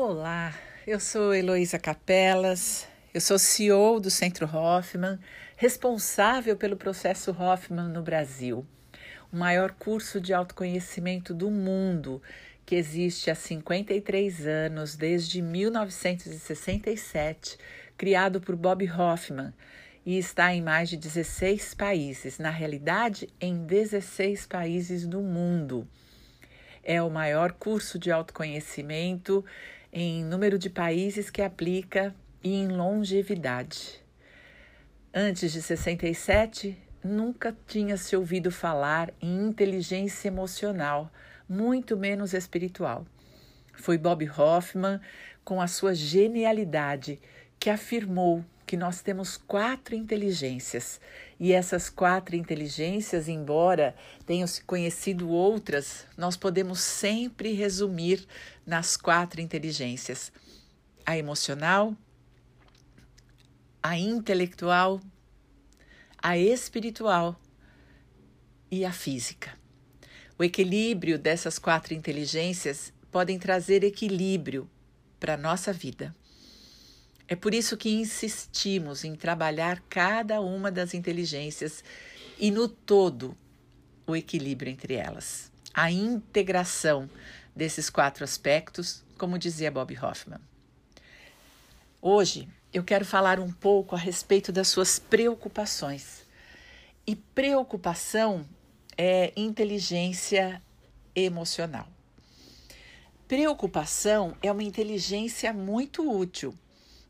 Olá, eu sou Heloísa Capelas, eu sou CEO do Centro Hoffman, responsável pelo processo Hoffman no Brasil, o maior curso de autoconhecimento do mundo que existe há 53 anos, desde 1967, criado por Bob Hoffman e está em mais de 16 países, na realidade, em 16 países do mundo. É o maior curso de autoconhecimento em número de países que aplica e em longevidade. Antes de 67, nunca tinha se ouvido falar em inteligência emocional, muito menos espiritual. Foi Bob Hoffman, com a sua genialidade, que afirmou que nós temos quatro inteligências e essas quatro inteligências, embora tenham se conhecido outras, nós podemos sempre resumir nas quatro inteligências: a emocional, a intelectual, a espiritual e a física. O equilíbrio dessas quatro inteligências podem trazer equilíbrio para a nossa vida. É por isso que insistimos em trabalhar cada uma das inteligências e no todo o equilíbrio entre elas, a integração desses quatro aspectos, como dizia Bob Hoffman. Hoje eu quero falar um pouco a respeito das suas preocupações. E preocupação é inteligência emocional. Preocupação é uma inteligência muito útil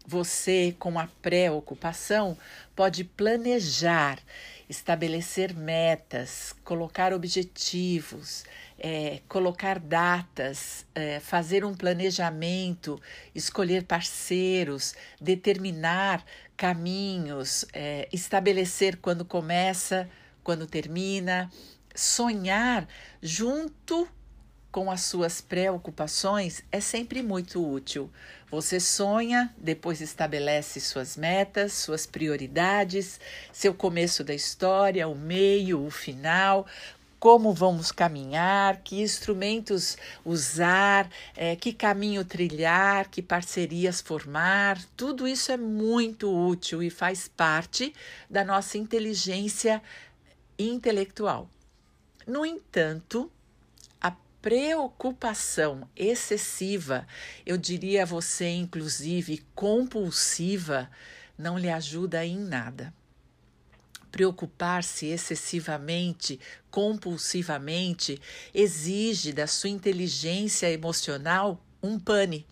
você, com a preocupação, pode planejar, estabelecer metas, colocar objetivos, é, colocar datas, é, fazer um planejamento, escolher parceiros, determinar caminhos, é, estabelecer quando começa, quando termina, sonhar junto com as suas preocupações é sempre muito útil. Você sonha, depois estabelece suas metas, suas prioridades, seu começo da história, o meio, o final, como vamos caminhar, que instrumentos usar, é, que caminho trilhar, que parcerias formar. Tudo isso é muito útil e faz parte da nossa inteligência intelectual. No entanto, preocupação excessiva, eu diria a você, inclusive compulsiva, não lhe ajuda em nada. Preocupar-se excessivamente, compulsivamente, exige da sua inteligência emocional um pane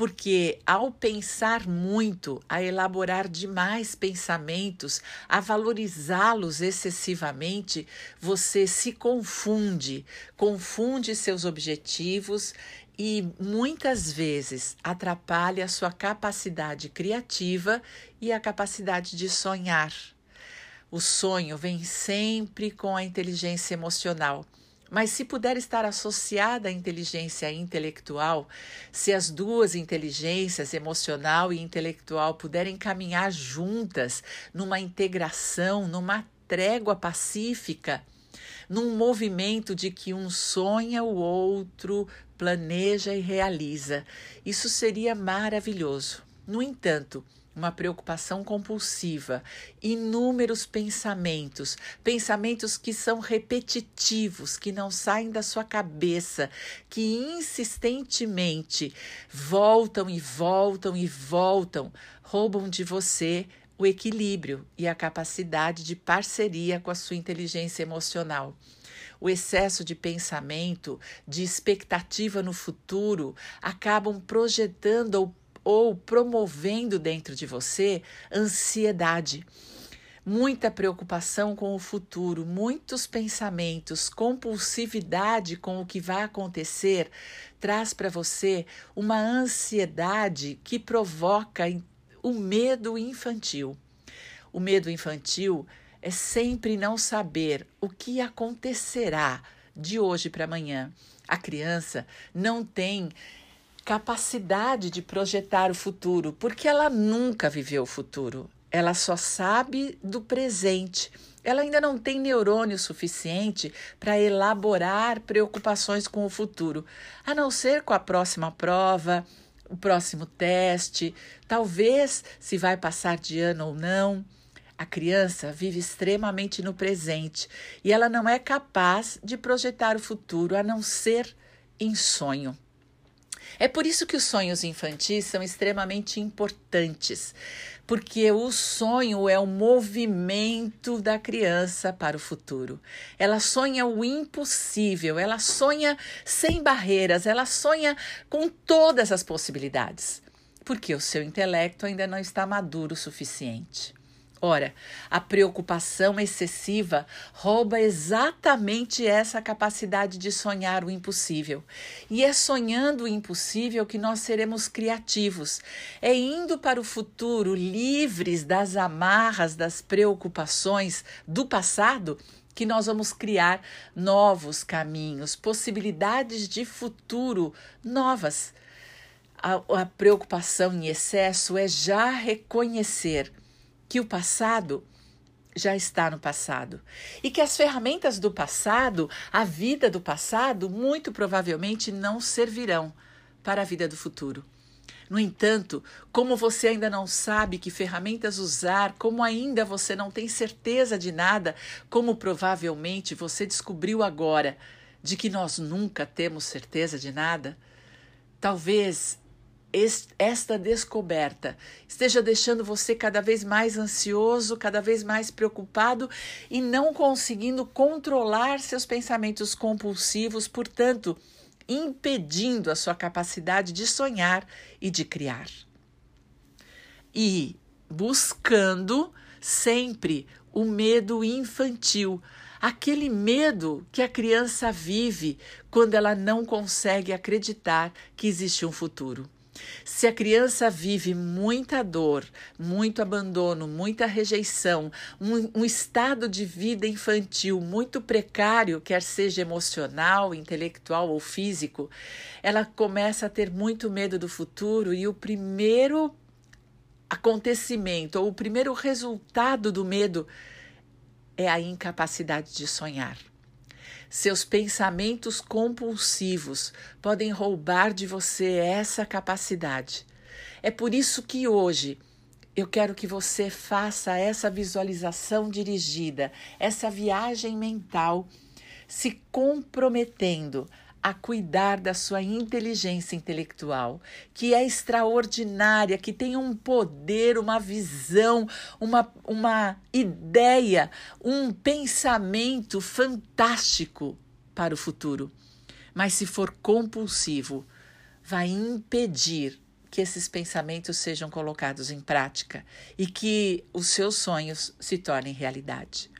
porque ao pensar muito, a elaborar demais pensamentos, a valorizá-los excessivamente, você se confunde, confunde seus objetivos e muitas vezes atrapalha a sua capacidade criativa e a capacidade de sonhar. O sonho vem sempre com a inteligência emocional mas se puder estar associada à inteligência intelectual, se as duas inteligências, emocional e intelectual, puderem caminhar juntas numa integração, numa trégua pacífica, num movimento de que um sonha, o outro planeja e realiza, isso seria maravilhoso. No entanto, uma preocupação compulsiva, inúmeros pensamentos, pensamentos que são repetitivos, que não saem da sua cabeça, que insistentemente voltam e voltam e voltam, roubam de você o equilíbrio e a capacidade de parceria com a sua inteligência emocional. O excesso de pensamento, de expectativa no futuro, acabam projetando ou ou promovendo dentro de você ansiedade, muita preocupação com o futuro, muitos pensamentos, compulsividade com o que vai acontecer, traz para você uma ansiedade que provoca o medo infantil. O medo infantil é sempre não saber o que acontecerá de hoje para amanhã. A criança não tem capacidade de projetar o futuro, porque ela nunca viveu o futuro. Ela só sabe do presente. Ela ainda não tem neurônio suficiente para elaborar preocupações com o futuro, a não ser com a próxima prova, o próximo teste, talvez se vai passar de ano ou não. A criança vive extremamente no presente e ela não é capaz de projetar o futuro a não ser em sonho. É por isso que os sonhos infantis são extremamente importantes, porque o sonho é o movimento da criança para o futuro. Ela sonha o impossível, ela sonha sem barreiras, ela sonha com todas as possibilidades, porque o seu intelecto ainda não está maduro o suficiente. Ora, a preocupação excessiva rouba exatamente essa capacidade de sonhar o impossível. E é sonhando o impossível que nós seremos criativos. É indo para o futuro livres das amarras, das preocupações do passado que nós vamos criar novos caminhos, possibilidades de futuro novas. A, a preocupação em excesso é já reconhecer que o passado já está no passado e que as ferramentas do passado, a vida do passado, muito provavelmente não servirão para a vida do futuro. No entanto, como você ainda não sabe que ferramentas usar, como ainda você não tem certeza de nada, como provavelmente você descobriu agora de que nós nunca temos certeza de nada, talvez esta descoberta esteja deixando você cada vez mais ansioso, cada vez mais preocupado e não conseguindo controlar seus pensamentos compulsivos, portanto, impedindo a sua capacidade de sonhar e de criar. E buscando sempre o medo infantil, aquele medo que a criança vive quando ela não consegue acreditar que existe um futuro. Se a criança vive muita dor, muito abandono, muita rejeição, um, um, estado de vida infantil muito precário, quer seja emocional, intelectual ou físico, ela começa a ter muito medo do futuro e o primeiro acontecimento ou o primeiro resultado do medo é a incapacidade de sonhar. Seus pensamentos compulsivos podem roubar de você essa capacidade. É por isso que hoje eu quero que você faça essa visualização dirigida, essa viagem mental, se comprometendo a cuidar da sua inteligência intelectual, que é extraordinária, que tem um poder, uma visão, uma, uma ideia, um pensamento fantástico para o futuro. Mas se for compulsivo, vai impedir que esses pensamentos sejam colocados em prática e que os seus sonhos se tornem realidade.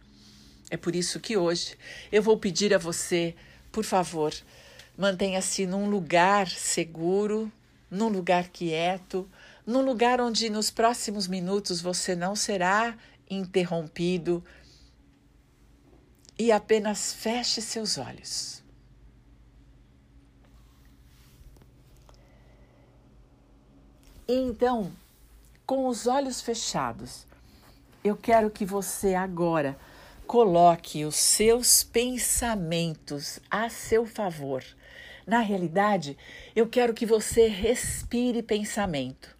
É por isso que hoje eu vou pedir a você, por favor, Mantenha-se num lugar seguro, num lugar quieto, num lugar onde nos próximos minutos você não será interrompido e apenas feche seus olhos. E então, com os olhos fechados, eu quero que você agora coloque os seus pensamentos a seu favor na realidade, eu quero que você respire pensamento.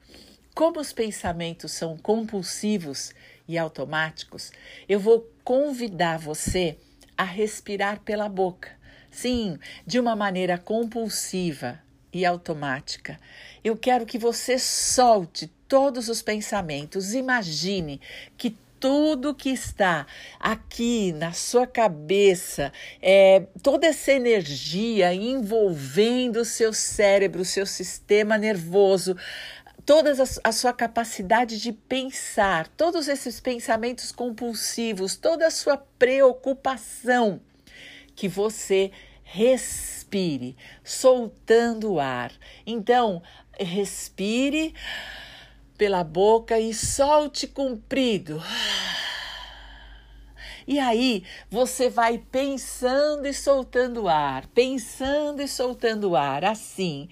Como os pensamentos são compulsivos e automáticos, eu vou convidar você a respirar pela boca. Sim, de uma maneira compulsiva e automática. Eu quero que você solte todos os pensamentos. Imagine que tudo que está aqui na sua cabeça, é, toda essa energia envolvendo o seu cérebro, o seu sistema nervoso, toda a, a sua capacidade de pensar, todos esses pensamentos compulsivos, toda a sua preocupação, que você respire, soltando o ar. Então, respire pela boca e solte comprido. E aí você vai pensando e soltando ar, pensando e soltando ar, assim.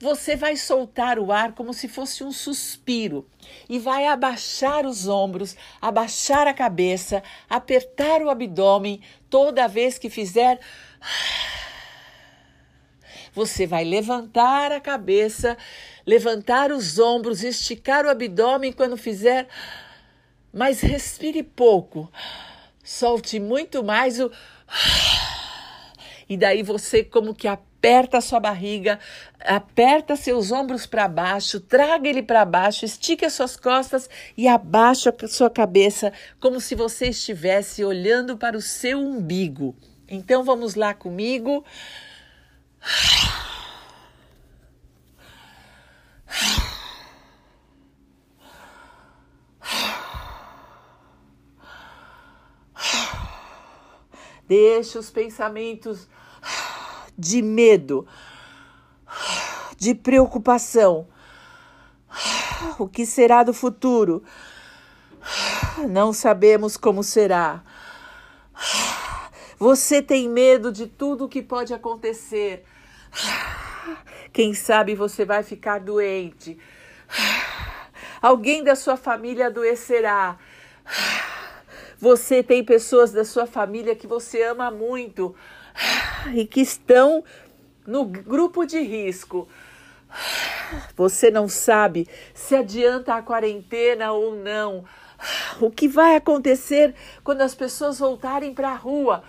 Você vai soltar o ar como se fosse um suspiro e vai abaixar os ombros, abaixar a cabeça, apertar o abdômen toda vez que fizer Você vai levantar a cabeça, levantar os ombros, esticar o abdômen quando fizer, mas respire pouco. Solte muito mais o. E daí você como que aperta a sua barriga, aperta seus ombros para baixo, traga ele para baixo, estique as suas costas e abaixa a sua cabeça, como se você estivesse olhando para o seu umbigo. Então vamos lá comigo. Deixa os pensamentos de medo, de preocupação. O que será do futuro? Não sabemos como será. Você tem medo de tudo o que pode acontecer. Quem sabe você vai ficar doente. Alguém da sua família adoecerá. Você tem pessoas da sua família que você ama muito e que estão no grupo de risco. Você não sabe se adianta a quarentena ou não. O que vai acontecer quando as pessoas voltarem para a rua?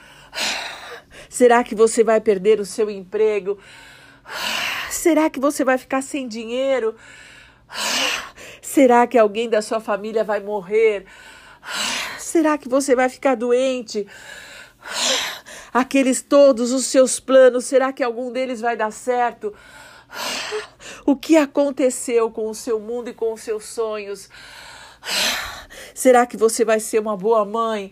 Será que você vai perder o seu emprego? Será que você vai ficar sem dinheiro? Será que alguém da sua família vai morrer? Será que você vai ficar doente? Aqueles todos os seus planos, será que algum deles vai dar certo? O que aconteceu com o seu mundo e com os seus sonhos? Será que você vai ser uma boa mãe?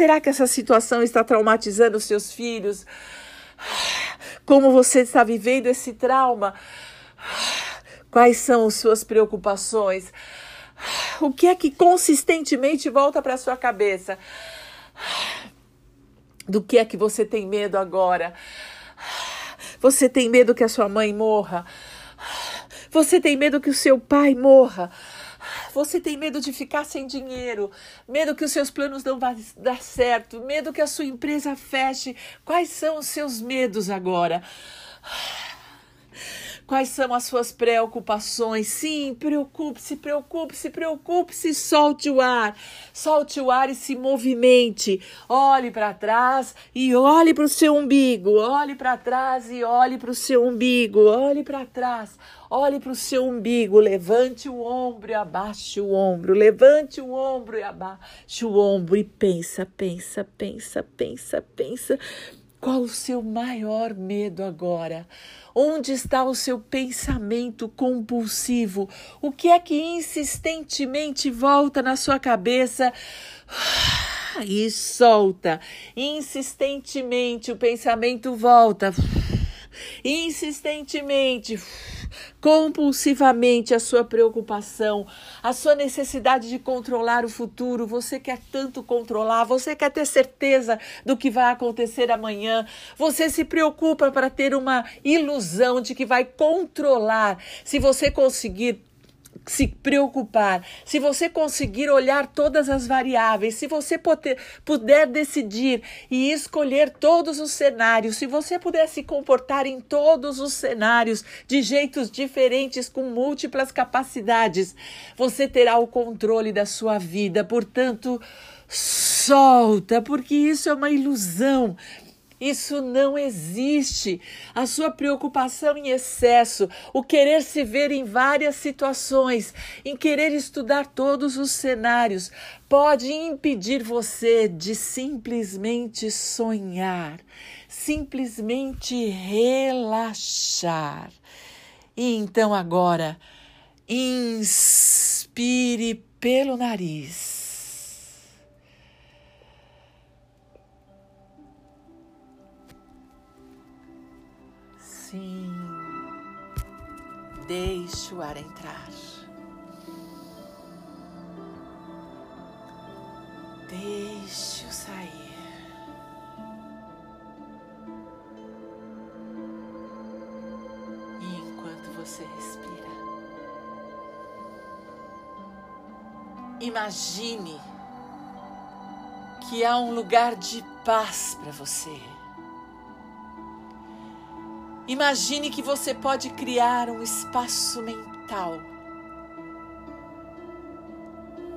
Será que essa situação está traumatizando os seus filhos? Como você está vivendo esse trauma? Quais são as suas preocupações? O que é que consistentemente volta para sua cabeça? Do que é que você tem medo agora? Você tem medo que a sua mãe morra? Você tem medo que o seu pai morra? Você tem medo de ficar sem dinheiro, medo que os seus planos não vão dar certo, medo que a sua empresa feche. Quais são os seus medos agora? Quais são as suas preocupações? Sim, preocupe-se, preocupe-se, preocupe-se, solte o ar. Solte o ar e se movimente. Olhe para trás e olhe para o seu umbigo. Olhe para trás e olhe para o seu umbigo. Olhe para trás. Olhe para o seu umbigo, levante o ombro e abaixe o ombro, levante o ombro e abaixe o ombro e pensa, pensa, pensa, pensa, pensa. Qual o seu maior medo agora? Onde está o seu pensamento compulsivo? O que é que insistentemente volta na sua cabeça? E solta. Insistentemente o pensamento volta. Insistentemente compulsivamente a sua preocupação, a sua necessidade de controlar o futuro. Você quer tanto controlar, você quer ter certeza do que vai acontecer amanhã. Você se preocupa para ter uma ilusão de que vai controlar. Se você conseguir se preocupar, se você conseguir olhar todas as variáveis, se você puder, puder decidir e escolher todos os cenários, se você puder se comportar em todos os cenários de jeitos diferentes, com múltiplas capacidades, você terá o controle da sua vida. Portanto, solta, porque isso é uma ilusão. Isso não existe. A sua preocupação em excesso, o querer se ver em várias situações, em querer estudar todos os cenários, pode impedir você de simplesmente sonhar, simplesmente relaxar. E então agora, inspire pelo nariz. Sim. Deixe o ar entrar. Deixe-o sair. E enquanto você respira, imagine que há um lugar de paz para você Imagine que você pode criar um espaço mental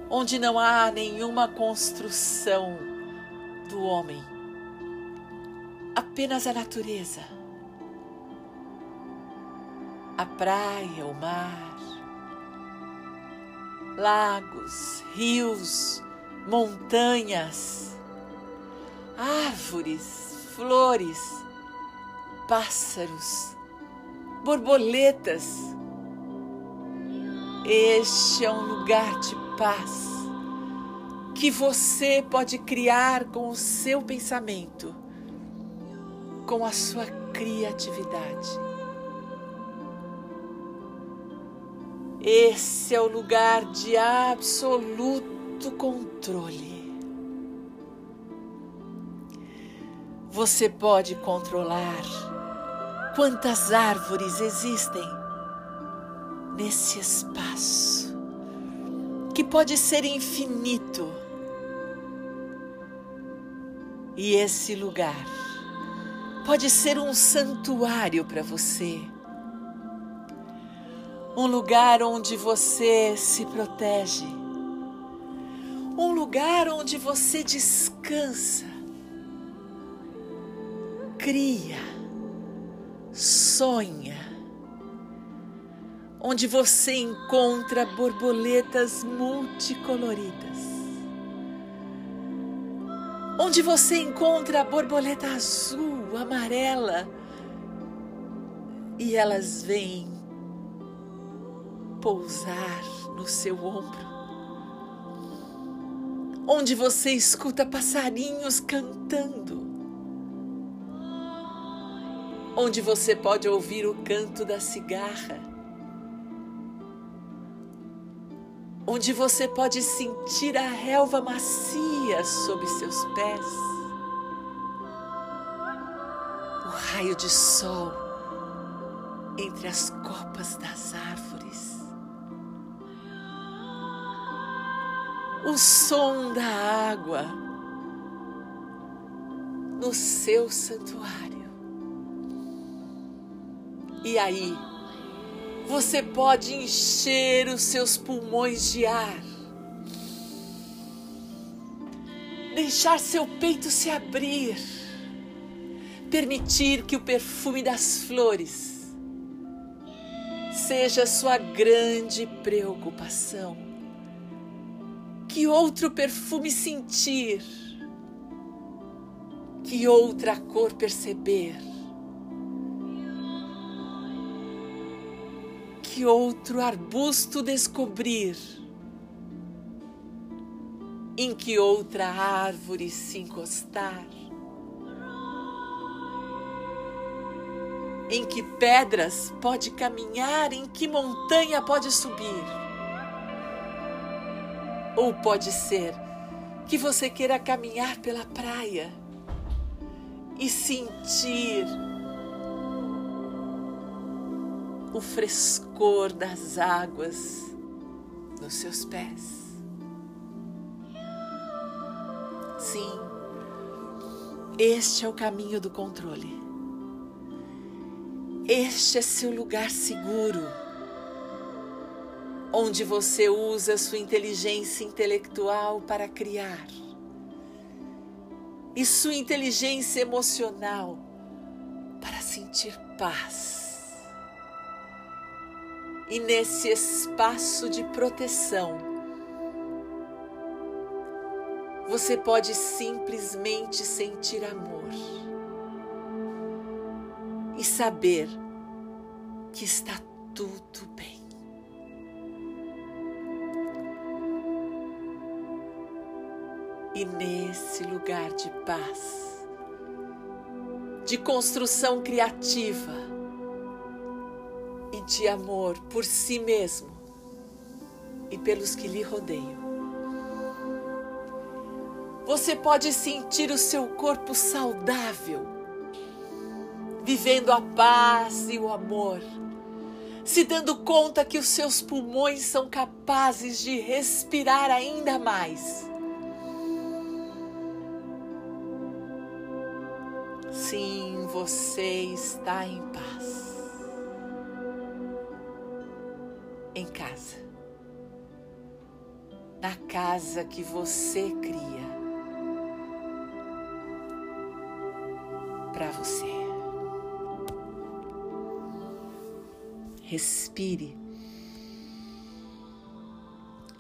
onde não há nenhuma construção do homem, apenas a natureza, a praia, o mar, lagos, rios, montanhas, árvores, flores, pássaros, borboletas. Este é um lugar de paz que você pode criar com o seu pensamento, com a sua criatividade. Esse é o lugar de absoluto controle. Você pode controlar quantas árvores existem nesse espaço, que pode ser infinito. E esse lugar pode ser um santuário para você. Um lugar onde você se protege. Um lugar onde você descansa cria, sonha, onde você encontra borboletas multicoloridas, onde você encontra a borboleta azul, amarela, e elas vêm pousar no seu ombro, onde você escuta passarinhos cantando onde você pode ouvir o canto da cigarra, onde você pode sentir a relva macia sob seus pés, o raio de sol entre as copas das árvores, o som da água no seu santuário. E aí, você pode encher os seus pulmões de ar, deixar seu peito se abrir, permitir que o perfume das flores seja sua grande preocupação. Que outro perfume sentir, que outra cor perceber que outro arbusto descobrir, em que outra árvore se encostar, em que pedras pode caminhar, em que montanha pode subir. Ou pode ser que você queira caminhar pela praia e sentir o frescor das águas nos seus pés. Sim, este é o caminho do controle. Este é seu lugar seguro, onde você usa sua inteligência intelectual para criar e sua inteligência emocional para sentir paz e nesse espaço de proteção, você pode simplesmente sentir amor e saber que está tudo bem. E nesse lugar de paz, de construção criativa, de amor por si mesmo e pelos que lhe rodeiam. Você pode sentir o seu corpo saudável, vivendo a paz e o amor, se dando conta que os seus pulmões são capazes de respirar ainda mais. Sim, você está em paz. Em casa. Na casa que você cria. Para você. Respire.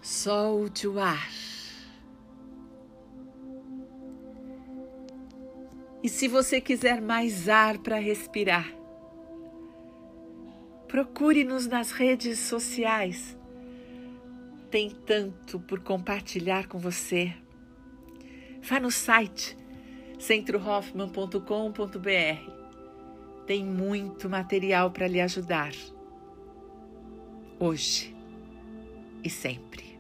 Solte o ar. E se você quiser mais ar para respirar, procure-nos nas redes sociais. Tem tanto por compartilhar com você. Vá no site centrohoffman.com.br. Tem muito material para lhe ajudar. Hoje e sempre.